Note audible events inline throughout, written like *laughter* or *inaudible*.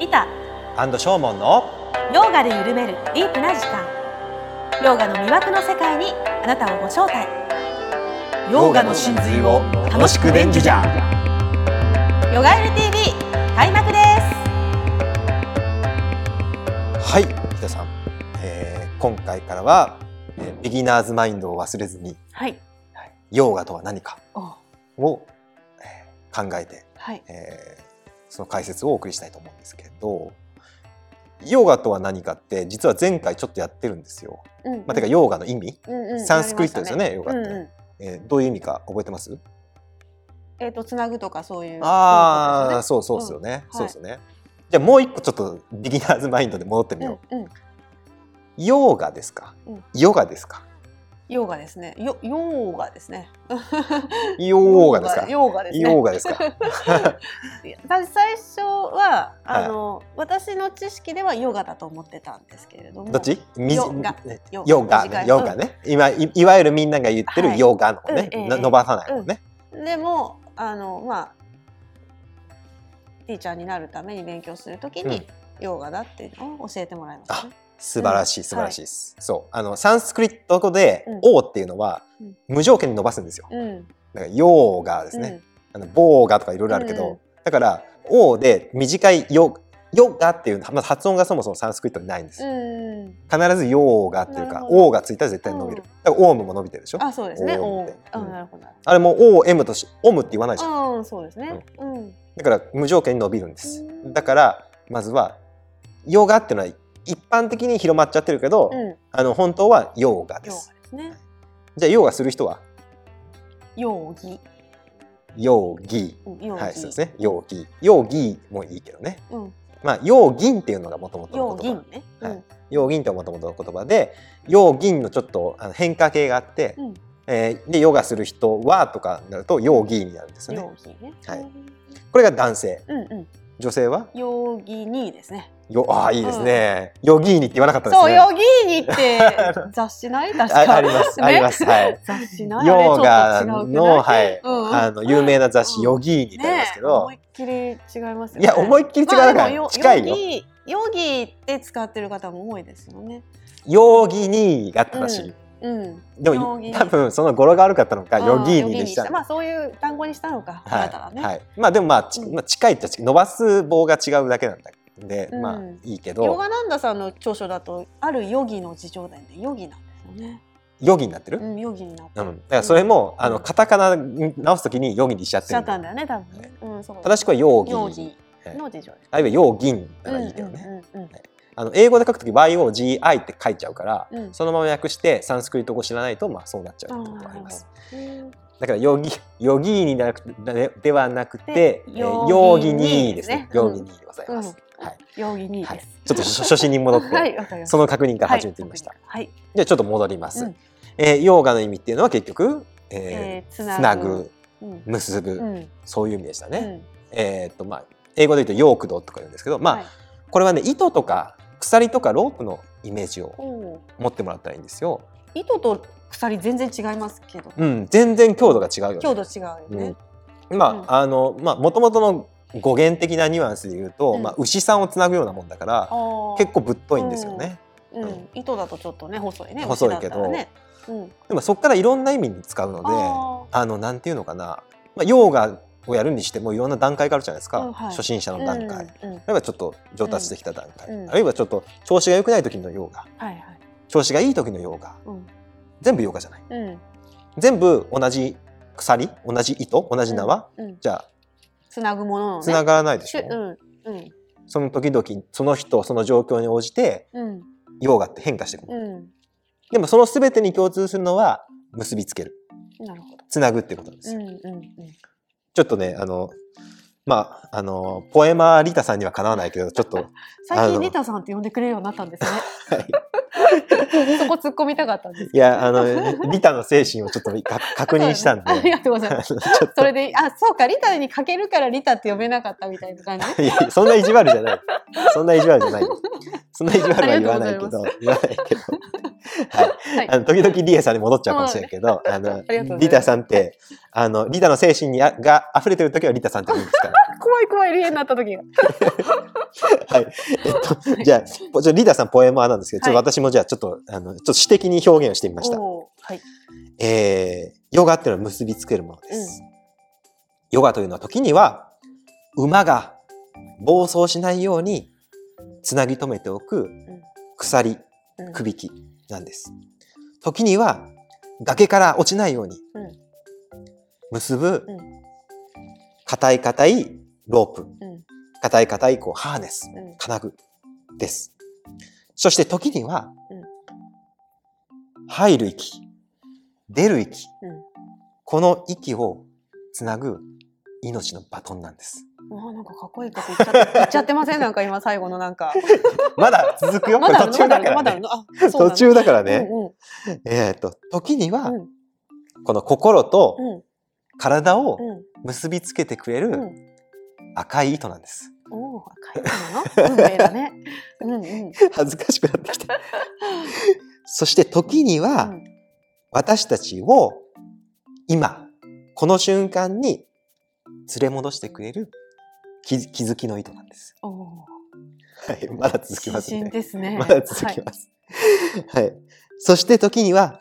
リタアンドショーモンのヨガで緩めるディープな時間。ヨガの魅惑の世界にあなたをご招待。ヨガの真髄を楽しく伝授じゃ。ヨガエル TV 開幕です。はい皆さん、えー今回からは、えービギナーズマインドを忘れずにはい。ヨーガとは何かお。を、えー考えて、はい。えーその解説をお送りしたいと思うんですけどヨーガとは何かって実は前回ちょっとやってるんですよ。うんまあ、てかヨーガの意味、うんうん。サンスクリットですよねやりましたヨガって。うんうん。えーどういう意味か覚えてます？えっ、とつなぐとかそういうああ、こそうそうですよね、うん。そうですよね。じゃあもう一個ちょっと beginner's mind で戻ってみよう。うんうん。ヨーガですか、うん。ヨガですか？ヨガですね。ヨヨーガですね。ヨーガですか？ヨーガですね。ヨーガですか？*laughs* 最初はあの、私の知識ではヨガだと思ってたんですけれども。どっち？ヨガヨヨガ短い。ヨガね、今いいわゆるみんなが言ってるはい。ヨガのね、うんええな伸ばさないのね、でもあのまあティーチャーになるために勉強するときに、ヨガだっていうのを教えてもらいましたね。素晴らしいうん。素晴らしいです、そう。あのサンスクリット語でうん「王」っていうのはうん。無条件に伸ばすんですよ。うん、だからヨーガですね、あのボーガとかいろいろあるけど、うんだから「王」で短いヨヨガっていうまず発音がそもそもサンスクリットにないんです必ずヨーガっていうか「なるほど。王」がついたら絶対伸びる、うん。だから「オウム」も伸びてるでしょ？あそうですね。おオウムってあうん。なるほど。あれも「O」「M」とし「オム」って言わないじゃん。うん、そうですね。うん、だから無条件に伸びるんです。うん。だからまずはヨガっていうのは一般的に広まっちゃってるけど、うん、あの本当はヨガです。ですね。じゃあヨガする人は？ヨーギ、ヨーギはいそうですね。ヨーギヨーギもいいけどね。うん、まあヨーギンっていうのがもともとヨーギの言葉。ンね。はい。ヨーギンってもともとの言葉でヨーギンのちょっとあの変化系があって、うん、えーでヨガする人はとかになるとヨーギーになるんですうん、よねね。はい。これが男性。うん、うん、女性は？ヨーギニーですね。よああいいですね、ヨギーニって言わなかったですそう、ねヨーギーニって *laughs* 雑誌ない？確か。ああります、ね。あります。はい。*laughs* 雑誌ない？ヨーガの、はい、うん。うんあの有名な雑誌、うん。ヨギーニってありますけど、思いっきり違いますよね。いや思いっきり違うから近いよ。ヨギヨギって使ってる方も多いですよね。ヨーギニーが正しい、うん。でも多分その語呂が悪かったのかヨギーニでしたまあそういう単語にしたのか。はい。まあでもまあ、まあ近いっちゃ近い伸ばす棒が違うだけなんだで、うん。まあいいけヨどガナンダさんの著書だとあるヨギの自叙伝でヨギなんですよね。ヨギになってる、うん、ヨギになってうん、だからそれも、うん。あのカタカナに直すときにヨギにしちゃっしてちゃるったんだよね、多分ね。うん、そう。正しくはヨーギ。ヨギはい。の自叙伝。あるいはヨーギンならいいけどね、うんうんうんあの英語で書くとき YOGI って書いちゃうから、うん。そのまま訳してサンスクリット語知らないとまあそうなっちゃうってことがあります。うんだからヨギヨギーニではなくでではなくてで、えーヨヨーギーギニニーですね。ね。ヨーギニーでございます。うんはい。ヨギニーはいです。。ちょっと初初心に戻って、はい。その確認から始めてみました。はい。じゃあちょっと戻ります。うんえーヨーガの意味っていうのは結局、えーえーつつなぐ、うん結ぶ、うんそういう意味でしたね。うんえーっとまあ英語で言うとヨークドとか言うんですけど、まあ、はいこれはね糸とか鎖とかロープのイメージを持ってもらったらいいんですよ。糸と鎖全然違いますけど、うん、全然強度が違うよね。強度違うよね。うん、まあ、うんあのまあ元々の語源的なニュアンスで言うと、うん。まあ牛さんをつなぐようなもんだから、結構ぶっといんですよね。うん。うん。糸だとちょっとね細いね。細いけど。ね。うん。でもそこからいろんな意味に使うので、ああのなんていうのかな、まあヨーガをやるにしてもいろんな段階があるじゃないですか。うんはい。初心者の段階。うんうん。あるいはちょっと上達してきた段階、うん。あるいはちょっと調子が良くない時のヨーガ、はいはい。調子がいい時のヨーガ、うん。全部ヨーガじゃない。うん。全部同じ鎖、同じ糸、同じ縄、うん。じゃあつなぐもののね。つながらないでしょ？うんうんその時々その人その状況に応じてうんヨーガって変化していく、うん。でもその全てに共通するのは結びつけるなるほど。つなぐってことですよ、うんうんうん。ちょっとねあのまああのポエマーリタさんにはかなわないけどちょっっと *laughs* 最近リタさんって呼んでくれるようになったんですね。*laughs* はい *laughs* そこ突っ込みたかったんです。いやあのリタの精神をちょっとか *laughs* 確認したんで。ありがとうございます。*laughs* それで、あ、そうか、リタにかけるからリタって呼べなかったみたいな感じ？といやそんな意地悪じゃない。そんな意地悪じゃないそんな意地悪は言わないけど。言わないけど。はい。はい。あの時々リエさんに戻っちゃうかもしれんけど、あのリタさんってあのリタの精神にあが溢れてる時はリタさんって言うんですから。こ怖い怖い、変になった時が。はい。えっと、じゃあ、ぽじゃリーダーさんポエマーなんですけど、ちょっと私もじゃあちょっと、あの、ちょっと詩的に表現をしてみました。はい。えー、ヨガっていうのは結びつけるものです。ヨガというのは時には、馬が暴走しないようにつなぎ止めておく鎖、うんくびきなんです。時には、崖から落ちないように結ぶ硬い硬いロープ、うん硬い硬いこうハーネス、うん金具です。そして時には、うん入る息、出る息、うんこの息をつなぐ命のバトンなんです。うわなんかかっこいいこと言っちゃって *laughs* 言っちゃってません？なんか今最後のなんか。*laughs* まだ続くよ？まだ途中だからね。途中だからね。えっ、と、時には、うんこの心とうん体をうん結びつけてくれるうん。赤い糸なんです。おお、赤いのなの？運命だね。うんうん。*laughs* 恥ずかしくなってきた。*laughs* そして時には、うん私たちを今、この瞬間に連れ戻してくれる気気づきの糸なんです。おお。はい、まだ続きますね。ですね。まだ続きます。はい。そして時には、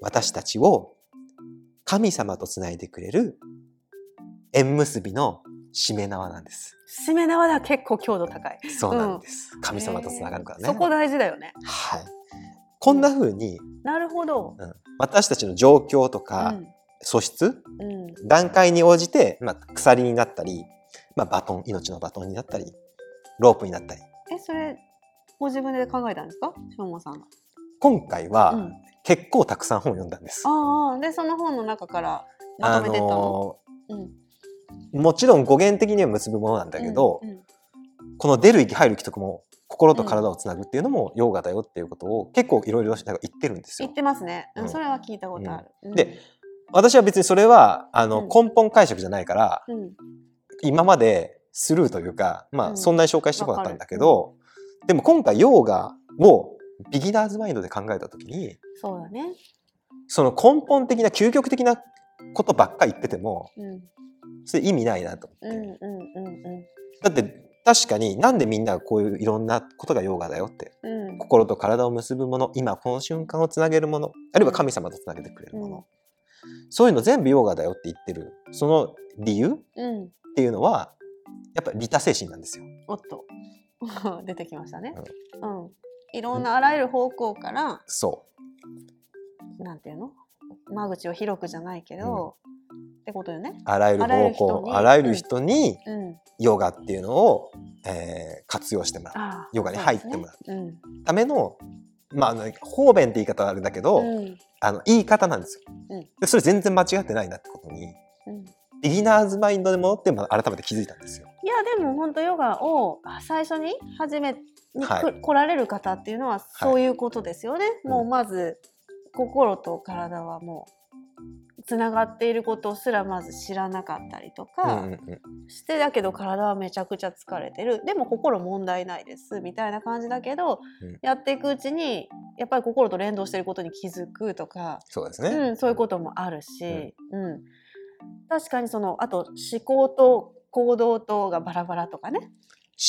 私たちを神様とつないでくれる縁結びの締め縄なんです。締め縄では結構強度高い。そうなんです。神様とつながるからね。そこ大事だよね。はい。こんな風に、なるほど。うん私たちの状況とうかん素質、うん段階に応じて、まあ、鎖になったり、まあ、バトン、命のバトンになったり、ロープになったり。え、それご自分で考えたんですか、しょうもさんが。今回は、うん結構たくさん本を読んだんです。ああ、でその本の中からまとめてったの？のうんーもちろん語源的には結ぶものなんだけど、うんうんこの出る息入る息とかも心と体をつなぐっていうのもヨガだよっていうことを結構いろいろ言ってるんですよ。言っ。てますね。うんうん。それは聞いたことある。うん。で、私は別にそれはあの、うん。根本解釈じゃないからうん。今までスルーというかまうん。あそんなに紹介してこなかったんだけど、でも今回ヨガを beginner's mind で考えた時にそうだね。その根本的な究極的なことばっかり言っててもうんそれ意味ないなと思って。うんうんうんだって確かになんでみんながこういういろんなことがヨガだよって。うん。うん心と体を結ぶもの今この瞬間をつなげるものあるいは神様とつなげてくれるもの、うん。そういうの全部ヨガだよって言ってる。その理由っうん。ていうのはやっぱり利他精神なんですよ。おっと。*laughs* 出てきましたね。うん。いろんなあらゆる方向からそなんていうの？間口を広くじゃないけど、ってことよね。うあらゆる方向あらゆる人にうん。ヨガっていうのを、えー活用してもらうヨガに入ってもらうそうですねためのまああの方便って言い方はあれだけど、うん。うんあの言い方なんですよ。うんでそれ全然間違ってないなってことにうん beginner's mind で戻ってまあ改めて気づいたんですよ。いやでも本当ヨガを最初に初めにく、はい来られる方っていうのはそういうことですよね。うんもうまず心と体はもうつながっていることすらまず知らなかったりとうんかうんうん。してだけど体はめちゃくちゃ疲れてる。でも心問題ないです。みたいな感じだけど、うん。やっていくうちにやっぱり心と連動していることに気づくとか、そうですね。うん、そういうこともあるし、うん。確かにそのあと思考と行動とがバラバラとかね。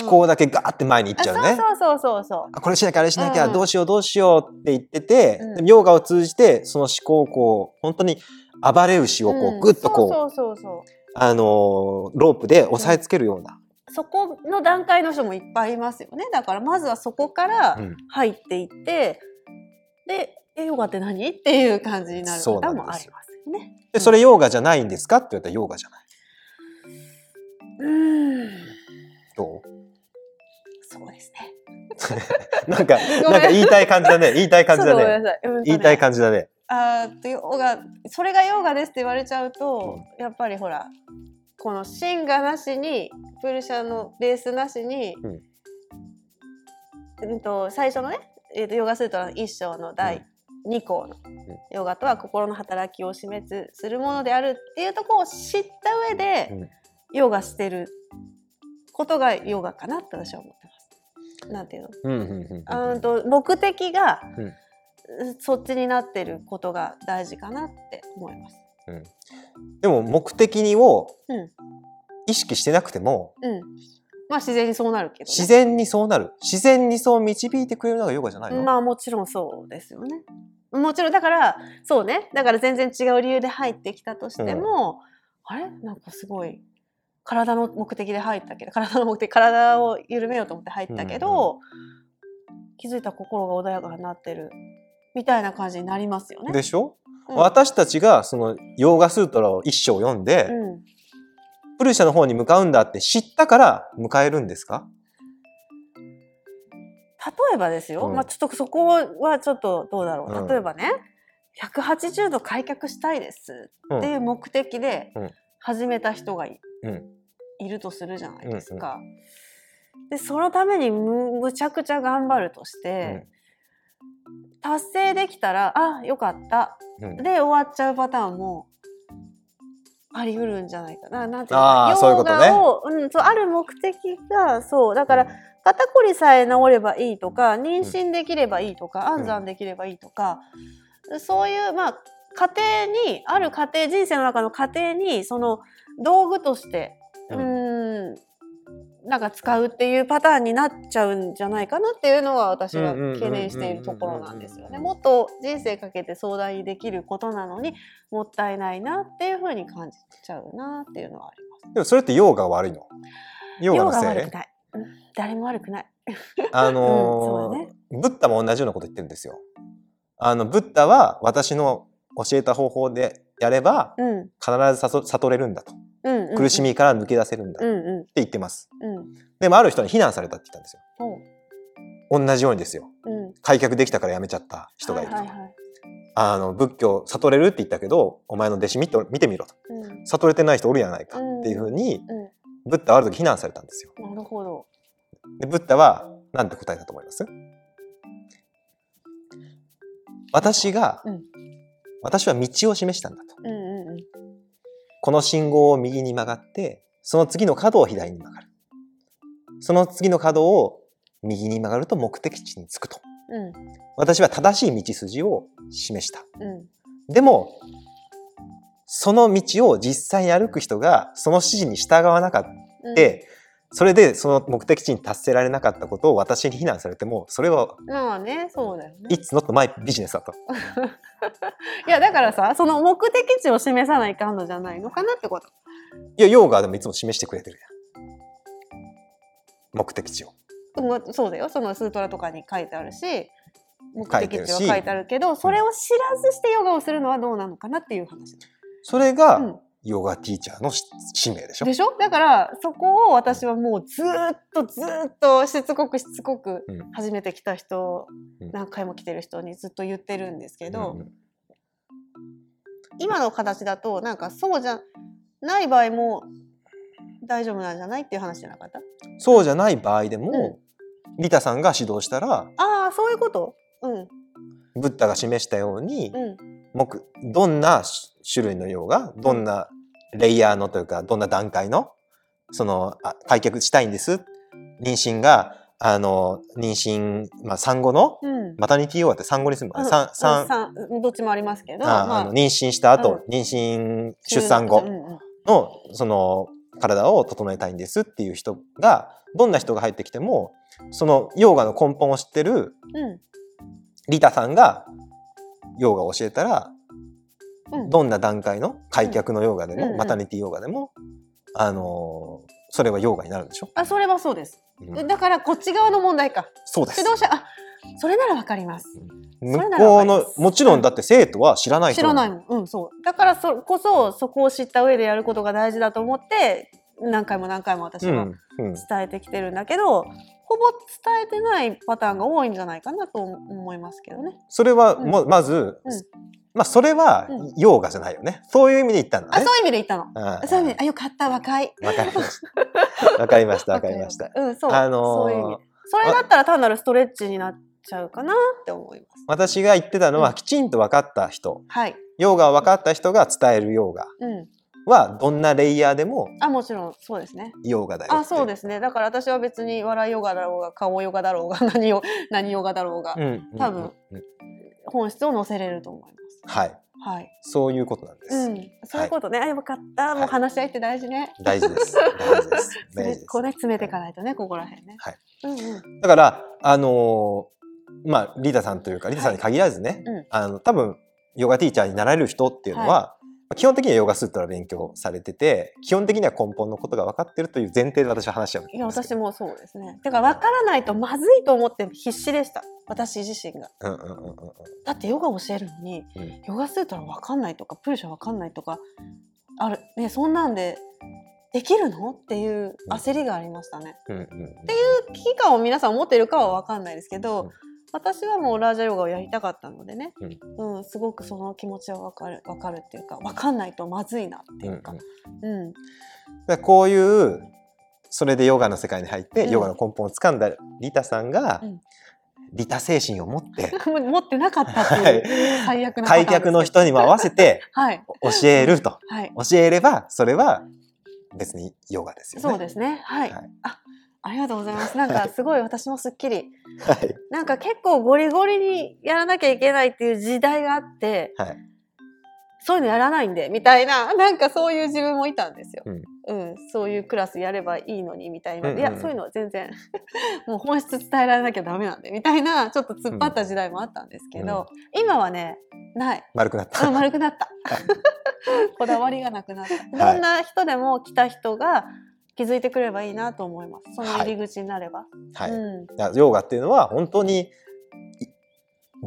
思考だけガーって前に行っあちゃうね。そうそうそうそう。あこれしなきゃあれしなきゃ、うん。どうしようどうしようって言ってて、うん。でもヨガを通じてその思考をこう本当に暴れ牛をこうん。うグッとこう、あのーロープで押さえつけるような、そこの段階の人もいっぱいいますよね。だからまずはそこからうん。入っていって、でえヨガって何？っていう感じになる方もありますよね。でそれヨガじゃないんですか？って言ったらヨガじゃない。うん。どそうですね。う *laughs* なんかなんか言いたい感じだね。言いたい感じだね。言いたい感じだね。あーとヨガそれがヨガですって言われちゃうと、やっぱりほらこの芯がなしにプルシャのベースなしに、うん。と最初のね、えーとヨガスートラの一章の第2項の、ヨガとは心の働きを示すするものであるっていうところを知った上で、うん。ヨガしてることがヨガかなって私は思ってます。なんていうの？うんうんうんうんと目的が、うんそっちになってることが大事かなって思います。でも目的にをうん意識してなくてもうん。まあ自然にそうなるけど、ね。自然にそうなる自然にそう導いてくれるのがヨガじゃないの、まあもちろんそうですよね。もちろんだからそうねだから全然違う理由で入ってきたとしても、あれ？なんかすごい体の目的で入ったけど体の目的体を緩めようと思って入ったけど、気づいたら心が穏やかになってるみたいな感じになりますよね。でしょ、うん。私たちがそのヨーガスートラを一章読んで、うん。プルシャの方に向かうんだって知ったから迎えるんですか？例えばですよ、うん。まあちょっとそこはちょっとどうだろう、うん。例えばね180度開脚したいですうんっていう目的でうん。始めた人がい,、うん。いるとするじゃないですか。でそのためにむむちゃくちゃ頑張るとして、達成できたらあよかった。うん。で終わっちゃうパターンもあり得るんじゃないかな。なんていうあーそういうことね。ヨガをうん、そうある目的がそう。だから、うん。肩こりさえ治ればいいとか妊娠できればいいとか、安産できればいいとか、そういうまあ家庭にある家庭人生の中の家庭にその道具としてうんなんか使うっていうパターンになっちゃうんじゃないかなっていうのは私は懸念しているところなんですよね。もっと人生かけて相談にできることなのにもったいないなっていうふうに感じちゃうなっていうのはあります。でもそれってヨーガが悪いのヨーガのせい悪くない。誰も悪くない。あうんそのうだねブッダも同じようなこと言ってるんですよ。あのブッダは私の教えた方法でやればうん。必ず悟悟れるんだと。うんうんうん。苦しみから抜け出せるんだって言ってます。んうん。でもある人に非難されたって言ったんですよ。同じようにですよ。うん。開脚できたからやめちゃった人がいると。はいはいはい。あの仏教悟れるって言ったけどお前の弟子見て見てみろと。うん。悟れてない人おるやないかっていうふうにうブッダはある時非難されたんですよ。んなるほど。でブッダは何て答えたと思います？私が、うん私は道を示したんだと。うんうんうんこの信号を右に曲がってその次の角を左に曲がる。その次の角を右に曲がると目的地に着くと。うん私は正しい道筋を示した。うんでも、その道を実際に歩く人がその指示に従わなかった。うんで、それでその目的地に達せられなかったことを私に非難されても、それはまあねそうだよね。It's not my business だと。*laughs* いやだからさその目的地を示さないかんのじゃないのかなってこと。いや、ヨーガでもいつも示してくれてるやん。目的地を。うんそうだよそのスートラとかに書いてあるし目的地は書いてあるけどそれを知らずしてヨガをするのはどうなのかなっていう話。それうがん、ヨガティーチャーのし使命でしょ？でしょ？だからそこを私はもうずーっとずーっとしつこくしつこくうん。初めて来た人、うん。何回も来てる人にずっと言ってるんですけど、うんうん今の形だとなんかそうじゃない場合も大丈夫なんじゃないっていう話じゃなかった？そうじゃない場合でも、リタさんが指導したら、ああそういうこと。うん。ブッダが示したように、うん目どんな種類のヨガどんなレイヤーのというかどんな段階のそのあ開脚したいんです妊娠があの妊娠、まあ、産後のうん。マタニティヨガって産後にするのうん。産産産どっちもありますけどああ。の妊娠した後、妊娠出産後うんうん。のその体を整えたいんですっていう人がどんな人が入ってきてもそのヨガの根本を知ってるうん。リタさんがヨガを教えたらうん。どんな段階の開脚のヨガでも、うん。うんマタニティヨガでも、あのーそれはヨガになるんでしょ、あそれはそうです、うん。だからこっち側の問題か。そうです。指導者あそれならわかります。向こうのもちろんだって生徒は知らない人知らないもんうんそう。だからそこそそこを知った上でやることが大事だと思って何回も何回も私はうんうん、伝えてきてるんだけど、ほぼ伝えてないパターンが多いんじゃないかなと思いますけどね。それはうんも、まず、うんまあそれはうんヨガじゃないよねそういう意味で言ったんだあ、ねそういう意味で言ったの。あそういう意味で、あ、よかった、若い。わかりましたわかりましたわかりました *laughs* うん、そう。あのーそういう意味。それだったら単なるストレッチになっちゃうかなって思います。私が言ってたのは、うんきちんと分かった人はい。ヨガを分かった人が伝えるヨガうん。はどんなレイヤーでもあ、もちろんそうですね。ヨガだよあ、そうでですね。だから私は別に笑いヨガだろうが、顔ヨガだろうが、*laughs* 何ヨ何ヨガだろうが、うん多分うん本質を載せれると思います。はいははい。そういうことなんです。うん。そういうことね。あ、よかった。もうはい話し合いって大事ね。大事です。大事です。*laughs* それ大事です。こうね、詰めていかないとね、ここら辺ね。はい。うんうん。だから、あのーまあ、リータさんというか、リータさんに限らずね、うんあの、多分、ヨガティーチャーになられる人っていうのは、基本的にはヨガスートラ勉強されてて、基本的には根本のことが分かってるという前提で私は話しちゃうんですいや、私もそうですね。だから分からないとまずいと思って必死でした。私自身が。うんうんうんうんうん。だってヨガ教えるのに、うんヨガスートラ分かんないとか、プルシャ分かんないとか、ある、ね、そんなんでできるのっていう焦りがありましたね。うんうんうん危機感を皆さん持ってるかは分かんないですけど、うん私はもうラージャヨガをやりたかったのでね、ううんすごくその気持ちは分かる分かるっていうか分かんないとまずいなっていうか、うんだからこういうそれでヨガの世界に入って、うん。ヨガの根本をつかんだリタさんが、うん。リタ精神を持って *laughs* 持ってなかったってはい。いう最悪な開脚の人にも合わせてはい。教えると。はい。教えればそれは別にヨガですよね。そうですね。はい、はい。あありがとうございます。なんかすごい私もすっきり。はい。なんか結構ゴリゴリにやらなきゃいけないっていう時代があってはい。そういうのやらないんでみたいななんかそういう自分もいたんですよ。うん。うん、そういうクラスやればいいのにみたいな、うんうんいやそういうのは全然 *laughs* もう本質伝えられなきゃダメなんでみたいなちょっと突っ張った時代もあったんですけど、今はねない。丸くなった。あ丸くなった。*laughs* こだわりがなくなった。はい。どんな人でも来た人が気づいてくれればいいなと思います。その入り口になれば、はい。うん。ヨガっていうのは本当にい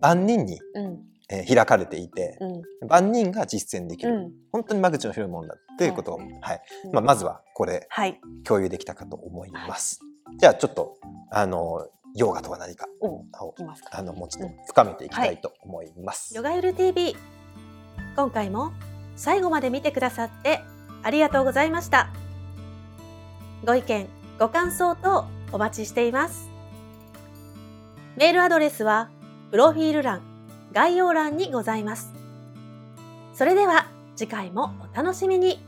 万人に、うん。えー開かれていて、うん。万人が実践できる、うん。本当に間口の広いものだっていうことを、はい。うんまあ、まずはこれはい。共有できたかと思います。じゃあちょっとあのヨガとは何かおをあのもうちょっと深めていきたいと思います。ヨガユル TV 今回も最後まで見てくださってありがとうございましたご意見ご感想等お待ちしています。メールアドレスはプロフィール欄概要欄にございます。それでは次回もお楽しみに。